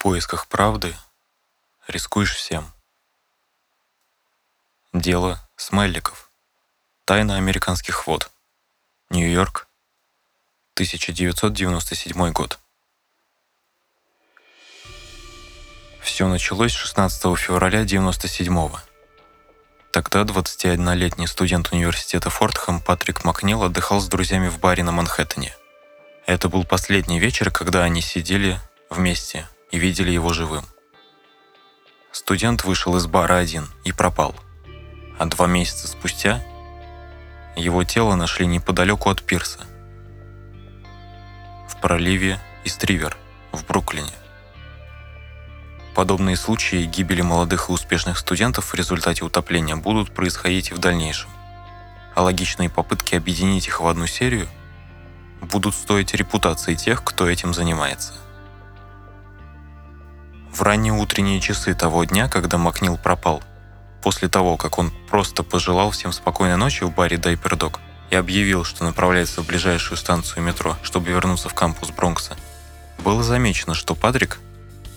поисках правды рискуешь всем. Дело Смелликов. Тайна американских вод. Нью-Йорк. 1997 год. Все началось 16 февраля 97 -го. Тогда 21-летний студент университета Фортхэм Патрик Макнил отдыхал с друзьями в баре на Манхэттене. Это был последний вечер, когда они сидели вместе и видели его живым. Студент вышел из бара один и пропал. А два месяца спустя его тело нашли неподалеку от пирса, в проливе Истривер в Бруклине. Подобные случаи гибели молодых и успешных студентов в результате утопления будут происходить и в дальнейшем. А логичные попытки объединить их в одну серию будут стоить репутации тех, кто этим занимается. В ранние утренние часы того дня, когда Макнил пропал, после того, как он просто пожелал всем спокойной ночи в баре Дайпердог и объявил, что направляется в ближайшую станцию метро, чтобы вернуться в кампус Бронкса, было замечено, что Патрик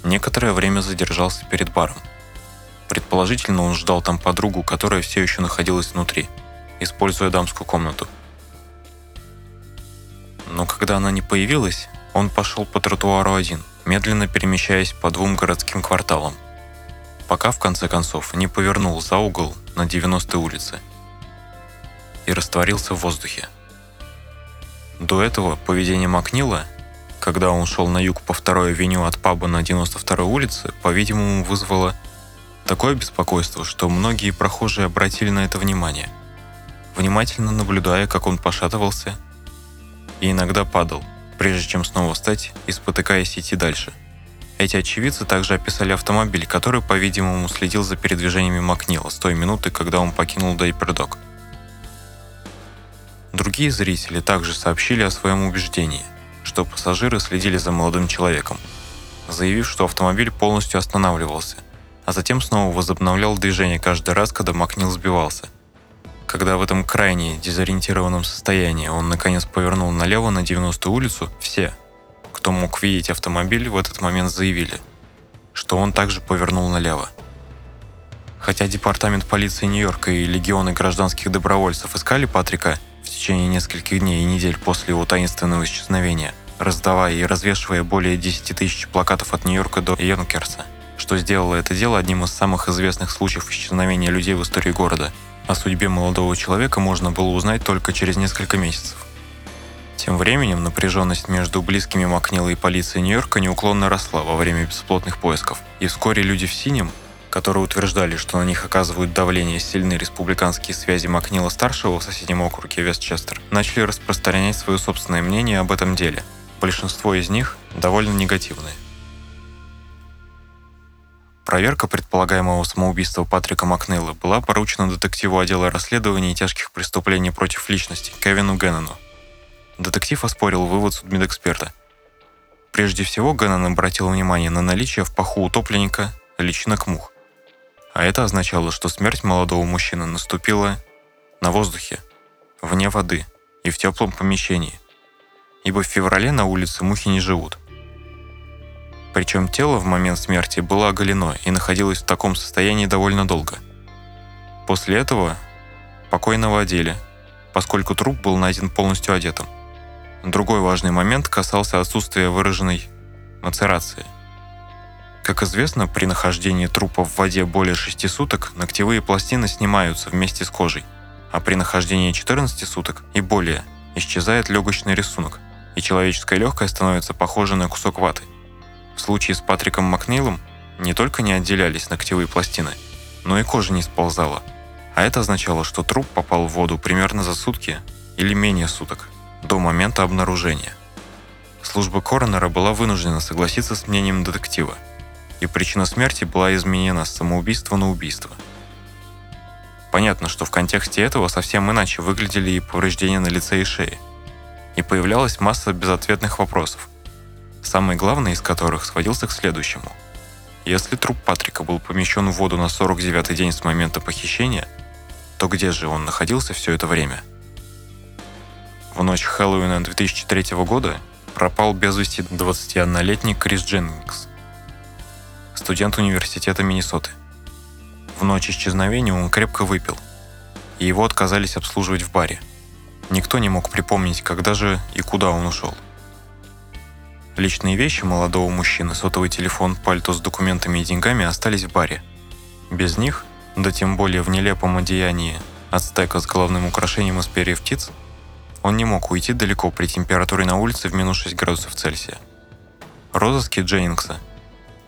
некоторое время задержался перед баром. Предположительно, он ждал там подругу, которая все еще находилась внутри, используя дамскую комнату. Но когда она не появилась, он пошел по тротуару один – медленно перемещаясь по двум городским кварталам, пока в конце концов не повернул за угол на 90-й улице и растворился в воздухе. До этого поведение Макнила, когда он шел на юг по второй авеню от паба на 92-й улице, по-видимому, вызвало такое беспокойство, что многие прохожие обратили на это внимание, внимательно наблюдая, как он пошатывался и иногда падал – прежде чем снова встать и спотыкаясь идти дальше. Эти очевидцы также описали автомобиль, который, по-видимому, следил за передвижениями Макнила с той минуты, когда он покинул Дайпердок. Другие зрители также сообщили о своем убеждении, что пассажиры следили за молодым человеком, заявив, что автомобиль полностью останавливался, а затем снова возобновлял движение каждый раз, когда Макнил сбивался – когда в этом крайне дезориентированном состоянии он наконец повернул налево на 90-ю улицу, все, кто мог видеть автомобиль, в этот момент заявили, что он также повернул налево. Хотя департамент полиции Нью-Йорка и легионы гражданских добровольцев искали Патрика в течение нескольких дней и недель после его таинственного исчезновения, раздавая и развешивая более 10 тысяч плакатов от Нью-Йорка до Йонкерса, что сделало это дело одним из самых известных случаев исчезновения людей в истории города – о судьбе молодого человека можно было узнать только через несколько месяцев. Тем временем напряженность между близкими Макнила и полицией Нью-Йорка неуклонно росла во время бесплотных поисков, и вскоре люди в синем, которые утверждали, что на них оказывают давление сильные республиканские связи Макнила-старшего в соседнем округе Вестчестер, начали распространять свое собственное мнение об этом деле. Большинство из них довольно негативные. Проверка предполагаемого самоубийства Патрика Макнейла была поручена детективу отдела расследований тяжких преступлений против личности Кевину Геннону. Детектив оспорил вывод судмедэксперта. Прежде всего, Геннон обратил внимание на наличие в паху утопленника личинок мух. А это означало, что смерть молодого мужчины наступила на воздухе, вне воды и в теплом помещении, ибо в феврале на улице мухи не живут. Причем тело в момент смерти было оголено и находилось в таком состоянии довольно долго. После этого покойного одели, поскольку труп был найден полностью одетым. Другой важный момент касался отсутствия выраженной мацерации. Как известно, при нахождении трупа в воде более 6 суток ногтевые пластины снимаются вместе с кожей, а при нахождении 14 суток и более исчезает легочный рисунок, и человеческое легкое становится похоже на кусок ваты. В случае с Патриком Макнейлом не только не отделялись ногтевые пластины, но и кожа не сползала. А это означало, что труп попал в воду примерно за сутки или менее суток до момента обнаружения. Служба коронера была вынуждена согласиться с мнением детектива, и причина смерти была изменена с самоубийства на убийство. Понятно, что в контексте этого совсем иначе выглядели и повреждения на лице и шее. И появлялась масса безответных вопросов, самый главный из которых сводился к следующему. Если труп Патрика был помещен в воду на 49-й день с момента похищения, то где же он находился все это время? В ночь Хэллоуина 2003 года пропал без вести 21-летний Крис Дженнингс. студент университета Миннесоты. В ночь исчезновения он крепко выпил, и его отказались обслуживать в баре. Никто не мог припомнить, когда же и куда он ушел. Личные вещи молодого мужчины, сотовый телефон, пальто с документами и деньгами остались в баре. Без них, да тем более в нелепом одеянии ацтека с головным украшением из перьев птиц, он не мог уйти далеко при температуре на улице в минус 6 градусов Цельсия. Розыски Дженнингса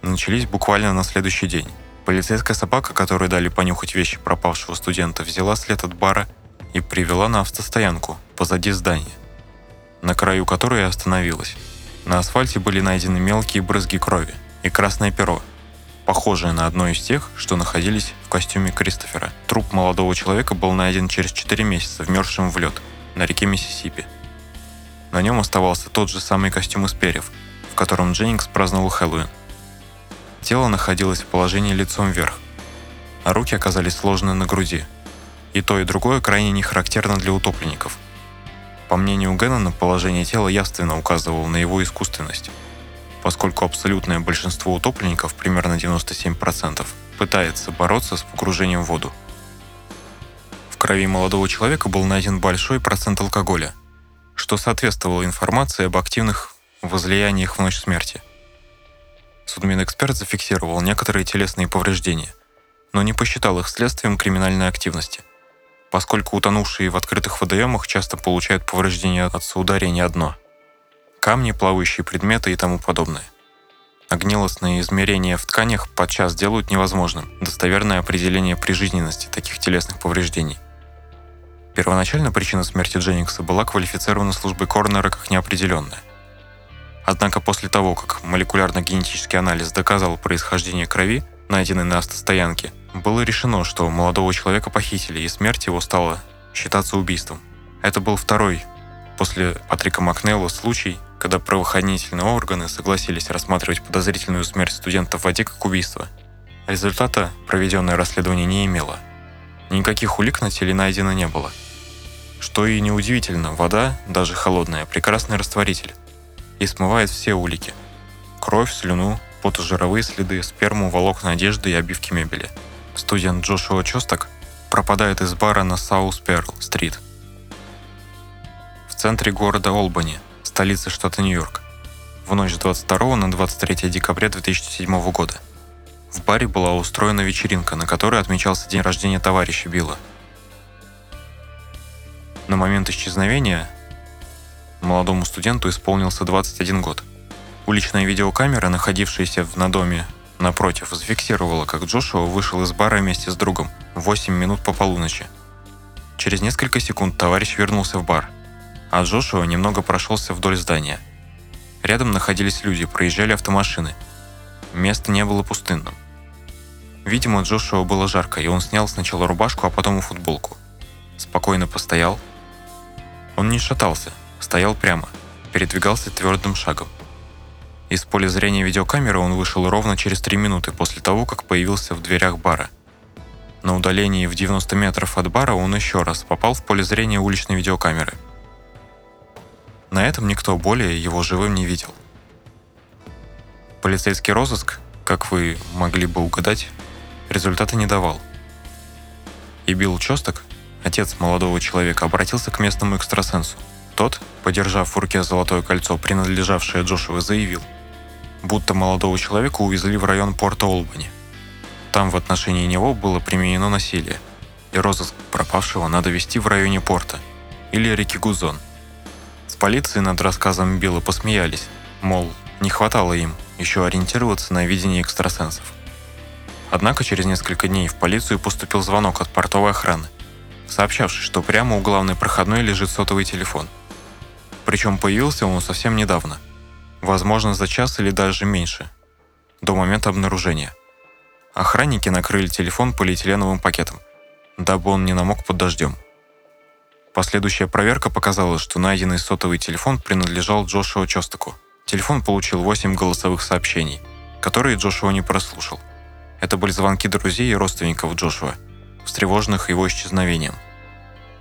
начались буквально на следующий день. Полицейская собака, которой дали понюхать вещи пропавшего студента, взяла след от бара и привела на автостоянку позади здания, на краю которой и остановилась. На асфальте были найдены мелкие брызги крови и красное перо, похожее на одно из тех, что находились в костюме Кристофера. Труп молодого человека был найден через 4 месяца, вмерзшим в лед, на реке Миссисипи. На нем оставался тот же самый костюм из перьев, в котором Дженнингс праздновал Хэллоуин. Тело находилось в положении лицом вверх, а руки оказались сложены на груди. И то, и другое крайне не характерно для утопленников – по мнению Геннона, положение тела явственно указывало на его искусственность, поскольку абсолютное большинство утопленников, примерно 97%, пытается бороться с погружением в воду. В крови молодого человека был найден большой процент алкоголя, что соответствовало информации об активных возлияниях в ночь смерти. Судмедэксперт зафиксировал некоторые телесные повреждения, но не посчитал их следствием криминальной активности – поскольку утонувшие в открытых водоемах часто получают повреждения от соударения дно. Камни, плавающие предметы и тому подобное. А гнилостные измерения в тканях подчас делают невозможным достоверное определение прижизненности таких телесных повреждений. Первоначально причина смерти Дженникса была квалифицирована службой Корнера как неопределенная. Однако после того, как молекулярно-генетический анализ доказал происхождение крови, найденной на автостоянке, было решено, что молодого человека похитили, и смерть его стала считаться убийством. Это был второй после Патрика Макнелла случай, когда правоохранительные органы согласились рассматривать подозрительную смерть студента в воде как убийство. Результата проведенное расследование не имело. Никаких улик на теле найдено не было. Что и неудивительно, вода, даже холодная, прекрасный растворитель и смывает все улики. Кровь, слюну, потожировые следы, сперму, волокна одежды и обивки мебели – студент Джошуа Чосток пропадает из бара на Саус Перл-стрит в центре города Олбани, столицы штата Нью-Йорк, в ночь с 22 на 23 декабря 2007 года. В баре была устроена вечеринка, на которой отмечался день рождения товарища Билла. На момент исчезновения молодому студенту исполнился 21 год. Уличная видеокамера, находившаяся в надоме напротив, зафиксировала, как Джошуа вышел из бара вместе с другом в 8 минут по полуночи. Через несколько секунд товарищ вернулся в бар, а Джошуа немного прошелся вдоль здания. Рядом находились люди, проезжали автомашины. Место не было пустынным. Видимо, Джошуа было жарко, и он снял сначала рубашку, а потом и футболку. Спокойно постоял. Он не шатался, стоял прямо, передвигался твердым шагом. Из поля зрения видеокамеры он вышел ровно через 3 минуты после того, как появился в дверях бара. На удалении в 90 метров от бара он еще раз попал в поле зрения уличной видеокамеры. На этом никто более его живым не видел. Полицейский розыск, как вы могли бы угадать, результата не давал. И Билл Чосток, отец молодого человека, обратился к местному экстрасенсу. Тот, подержав в руке золотое кольцо, принадлежавшее Джошуа, заявил – будто молодого человека увезли в район порта Олбани. Там в отношении него было применено насилие, и розыск пропавшего надо вести в районе порта или реки Гузон. С полицией над рассказом Билла посмеялись, мол, не хватало им еще ориентироваться на видение экстрасенсов. Однако через несколько дней в полицию поступил звонок от портовой охраны, сообщавший, что прямо у главной проходной лежит сотовый телефон. Причем появился он совсем недавно – возможно за час или даже меньше, до момента обнаружения. Охранники накрыли телефон полиэтиленовым пакетом, дабы он не намок под дождем. Последующая проверка показала, что найденный сотовый телефон принадлежал Джошуа Чостаку. Телефон получил 8 голосовых сообщений, которые Джошуа не прослушал. Это были звонки друзей и родственников Джошуа, встревоженных его исчезновением.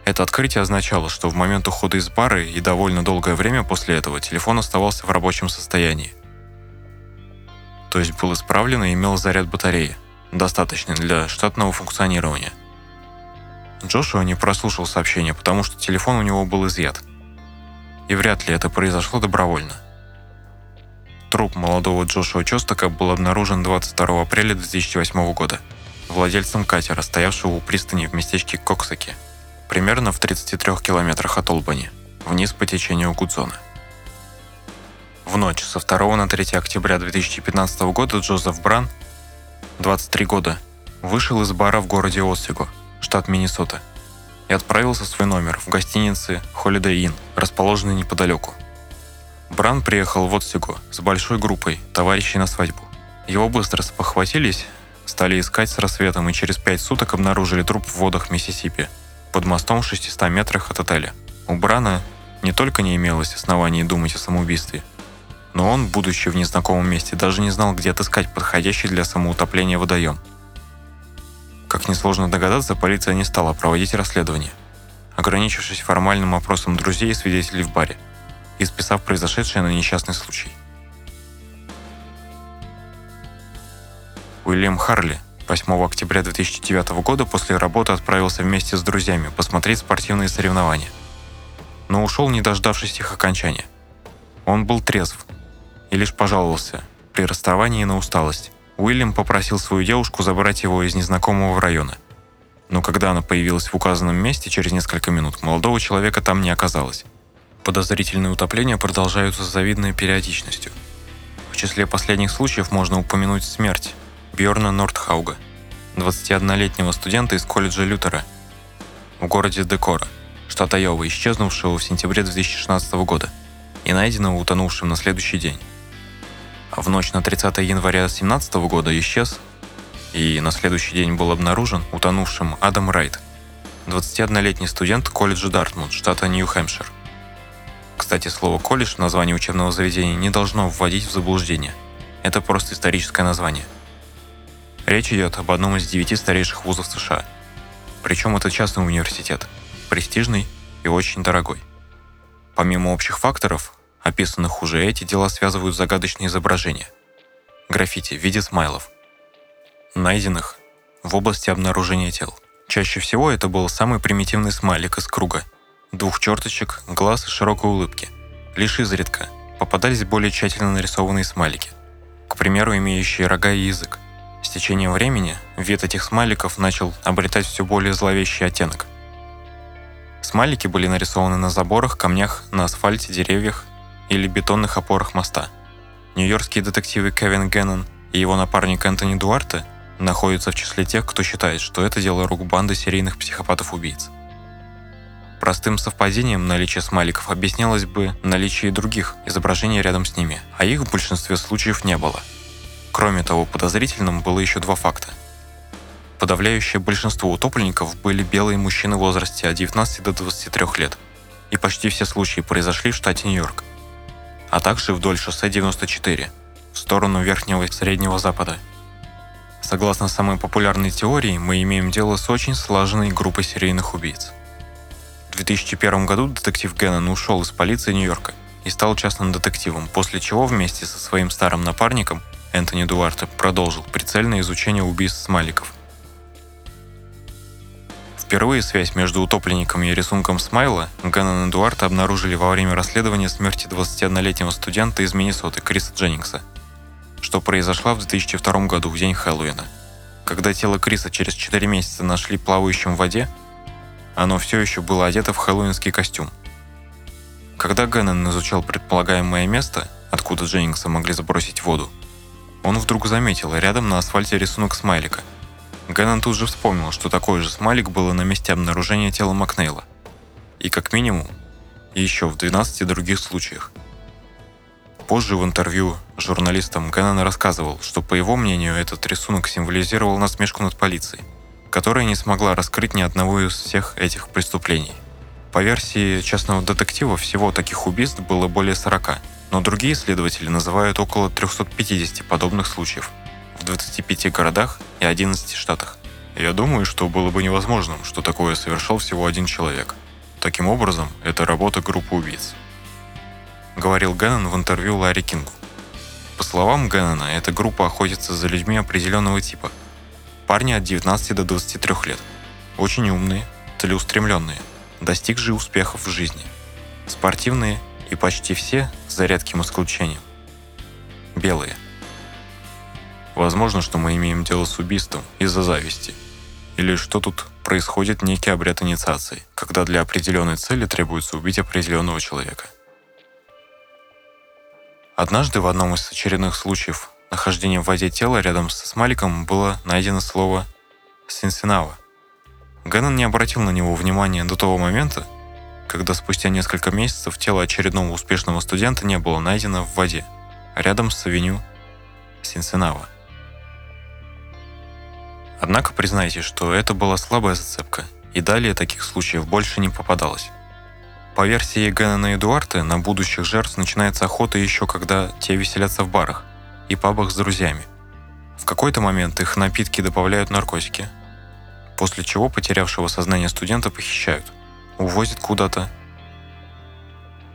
Это открытие означало, что в момент ухода из бара и довольно долгое время после этого телефон оставался в рабочем состоянии. то есть был исправлен и имел заряд батареи, достаточный для штатного функционирования. Джошуа не прослушал сообщение, потому что телефон у него был изъят. И вряд ли это произошло добровольно. Труп молодого Джошуа Чостока был обнаружен 22 апреля 2008 года владельцем катера, стоявшего у пристани в местечке Коксаки, примерно в 33 километрах от Олбани, вниз по течению Гудзона. В ночь со 2 на 3 октября 2015 года Джозеф Бран, 23 года, вышел из бара в городе Осиго, штат Миннесота, и отправился в свой номер в гостинице Holiday Inn, расположенной неподалеку. Бран приехал в Отсиго с большой группой товарищей на свадьбу. Его быстро спохватились, стали искать с рассветом и через пять суток обнаружили труп в водах Миссисипи под мостом в 600 метрах от отеля. У Брана не только не имелось оснований думать о самоубийстве, но он, будучи в незнакомом месте, даже не знал, где отыскать подходящий для самоутопления водоем. Как несложно догадаться, полиция не стала проводить расследование, ограничившись формальным опросом друзей и свидетелей в баре и списав произошедшее на несчастный случай. Уильям Харли 8 октября 2009 года после работы отправился вместе с друзьями посмотреть спортивные соревнования. Но ушел, не дождавшись их окончания. Он был трезв и лишь пожаловался при расставании на усталость. Уильям попросил свою девушку забрать его из незнакомого района. Но когда она появилась в указанном месте через несколько минут, молодого человека там не оказалось. Подозрительные утопления продолжаются с завидной периодичностью. В числе последних случаев можно упомянуть смерть Бьорна Нордхауга, 21-летнего студента из колледжа Лютера в городе Декора, штат Айова, исчезнувшего в сентябре 2016 года и найденного утонувшим на следующий день. А в ночь на 30 января 2017 года исчез и на следующий день был обнаружен утонувшим Адам Райт, 21-летний студент колледжа Дартмут, штата Нью-Хэмпшир. Кстати, слово «колледж» в названии учебного заведения не должно вводить в заблуждение. Это просто историческое название. Речь идет об одном из девяти старейших вузов США. Причем это частный университет, престижный и очень дорогой. Помимо общих факторов, описанных уже, эти дела связывают загадочные изображения. Граффити в виде смайлов, найденных в области обнаружения тел. Чаще всего это был самый примитивный смайлик из круга, двух черточек, глаз и широкой улыбки. Лишь изредка попадались более тщательно нарисованные смайлики, к примеру, имеющие рога и язык. С течением времени вид этих смайликов начал обретать все более зловещий оттенок. Смайлики были нарисованы на заборах, камнях, на асфальте, деревьях или бетонных опорах моста. Нью-Йоркские детективы Кевин Геннон и его напарник Энтони Дуарте находятся в числе тех, кто считает, что это дело рук банды серийных психопатов-убийц. Простым совпадением наличие смайликов объяснялось бы наличие других изображений рядом с ними, а их в большинстве случаев не было – Кроме того, подозрительным было еще два факта. Подавляющее большинство утопленников были белые мужчины в возрасте от 19 до 23 лет, и почти все случаи произошли в штате Нью-Йорк, а также вдоль шоссе 94, в сторону Верхнего и Среднего Запада. Согласно самой популярной теории, мы имеем дело с очень слаженной группой серийных убийц. В 2001 году детектив Геннон ушел из полиции Нью-Йорка и стал частным детективом, после чего вместе со своим старым напарником Энтони Дуарте продолжил прицельное изучение убийств смайликов. Впервые связь между утопленником и рисунком смайла Ганнон и Дуарте обнаружили во время расследования смерти 21-летнего студента из Миннесоты Криса Дженнингса, что произошло в 2002 году, в день Хэллоуина. Когда тело Криса через 4 месяца нашли плавающим в воде, оно все еще было одето в хэллоуинский костюм. Когда Геннон изучал предполагаемое место, откуда Дженнингса могли забросить воду, он вдруг заметил рядом на асфальте рисунок смайлика. Геннон тут же вспомнил, что такой же смайлик было на месте обнаружения тела Макнейла. И как минимум, еще в 12 других случаях. Позже в интервью журналистам Геннон рассказывал, что по его мнению этот рисунок символизировал насмешку над полицией, которая не смогла раскрыть ни одного из всех этих преступлений. По версии частного детектива, всего таких убийств было более 40, но другие исследователи называют около 350 подобных случаев в 25 городах и 11 штатах. Я думаю, что было бы невозможным, что такое совершал всего один человек. Таким образом, это работа группы убийц. Говорил Геннон в интервью Ларри Кингу. По словам Геннона, эта группа охотится за людьми определенного типа. Парни от 19 до 23 лет. Очень умные, целеустремленные, достигшие успехов в жизни. Спортивные и почти все, за редким исключением, белые. Возможно, что мы имеем дело с убийством из-за зависти. Или что тут происходит некий обряд инициации, когда для определенной цели требуется убить определенного человека. Однажды в одном из очередных случаев нахождения в воде тела рядом со смайликом было найдено слово «синсинава». Геннон не обратил на него внимания до того момента, когда спустя несколько месяцев тело очередного успешного студента не было найдено в воде, рядом с авеню Синсенава. Однако признайте, что это была слабая зацепка, и далее таких случаев больше не попадалось. По версии Геннона Эдуарда, на будущих жертв начинается охота еще когда те веселятся в барах и пабах с друзьями. В какой-то момент их напитки добавляют наркотики, после чего потерявшего сознание студента похищают, увозят куда-то.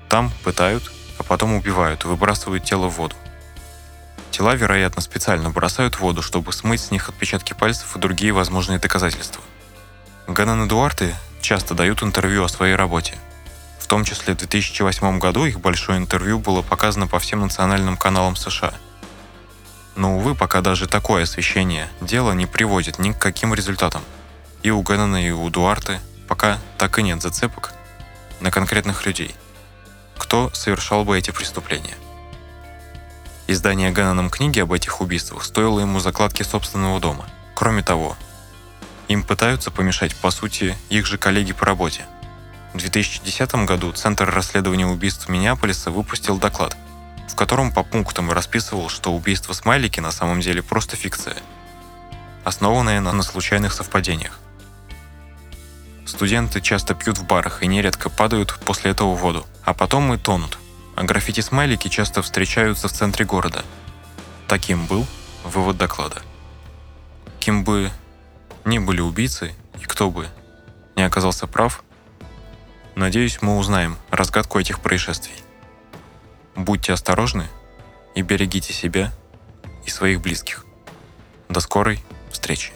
Там пытают, а потом убивают и выбрасывают тело в воду. Тела, вероятно, специально бросают в воду, чтобы смыть с них отпечатки пальцев и другие возможные доказательства. Ганан и Дуарте часто дают интервью о своей работе. В том числе в 2008 году их большое интервью было показано по всем национальным каналам США. Но, увы, пока даже такое освещение дела не приводит ни к каким результатам. И у Гэннона, и у Дуарте пока так и нет зацепок на конкретных людей, кто совершал бы эти преступления – Издание Ганноном книги об этих убийствах стоило ему закладки собственного дома. Кроме того, им пытаются помешать, по сути, их же коллеги по работе. В 2010 году Центр расследования убийств Миннеаполиса выпустил доклад, в котором по пунктам расписывал, что убийство Смайлики на самом деле просто фикция, основанная на, случайных совпадениях. Студенты часто пьют в барах и нередко падают после этого в воду, а потом и тонут – а граффити-смайлики часто встречаются в центре города. Таким был вывод доклада. Кем бы ни были убийцы, и кто бы не оказался прав, надеюсь, мы узнаем разгадку этих происшествий. Будьте осторожны и берегите себя и своих близких. До скорой встречи!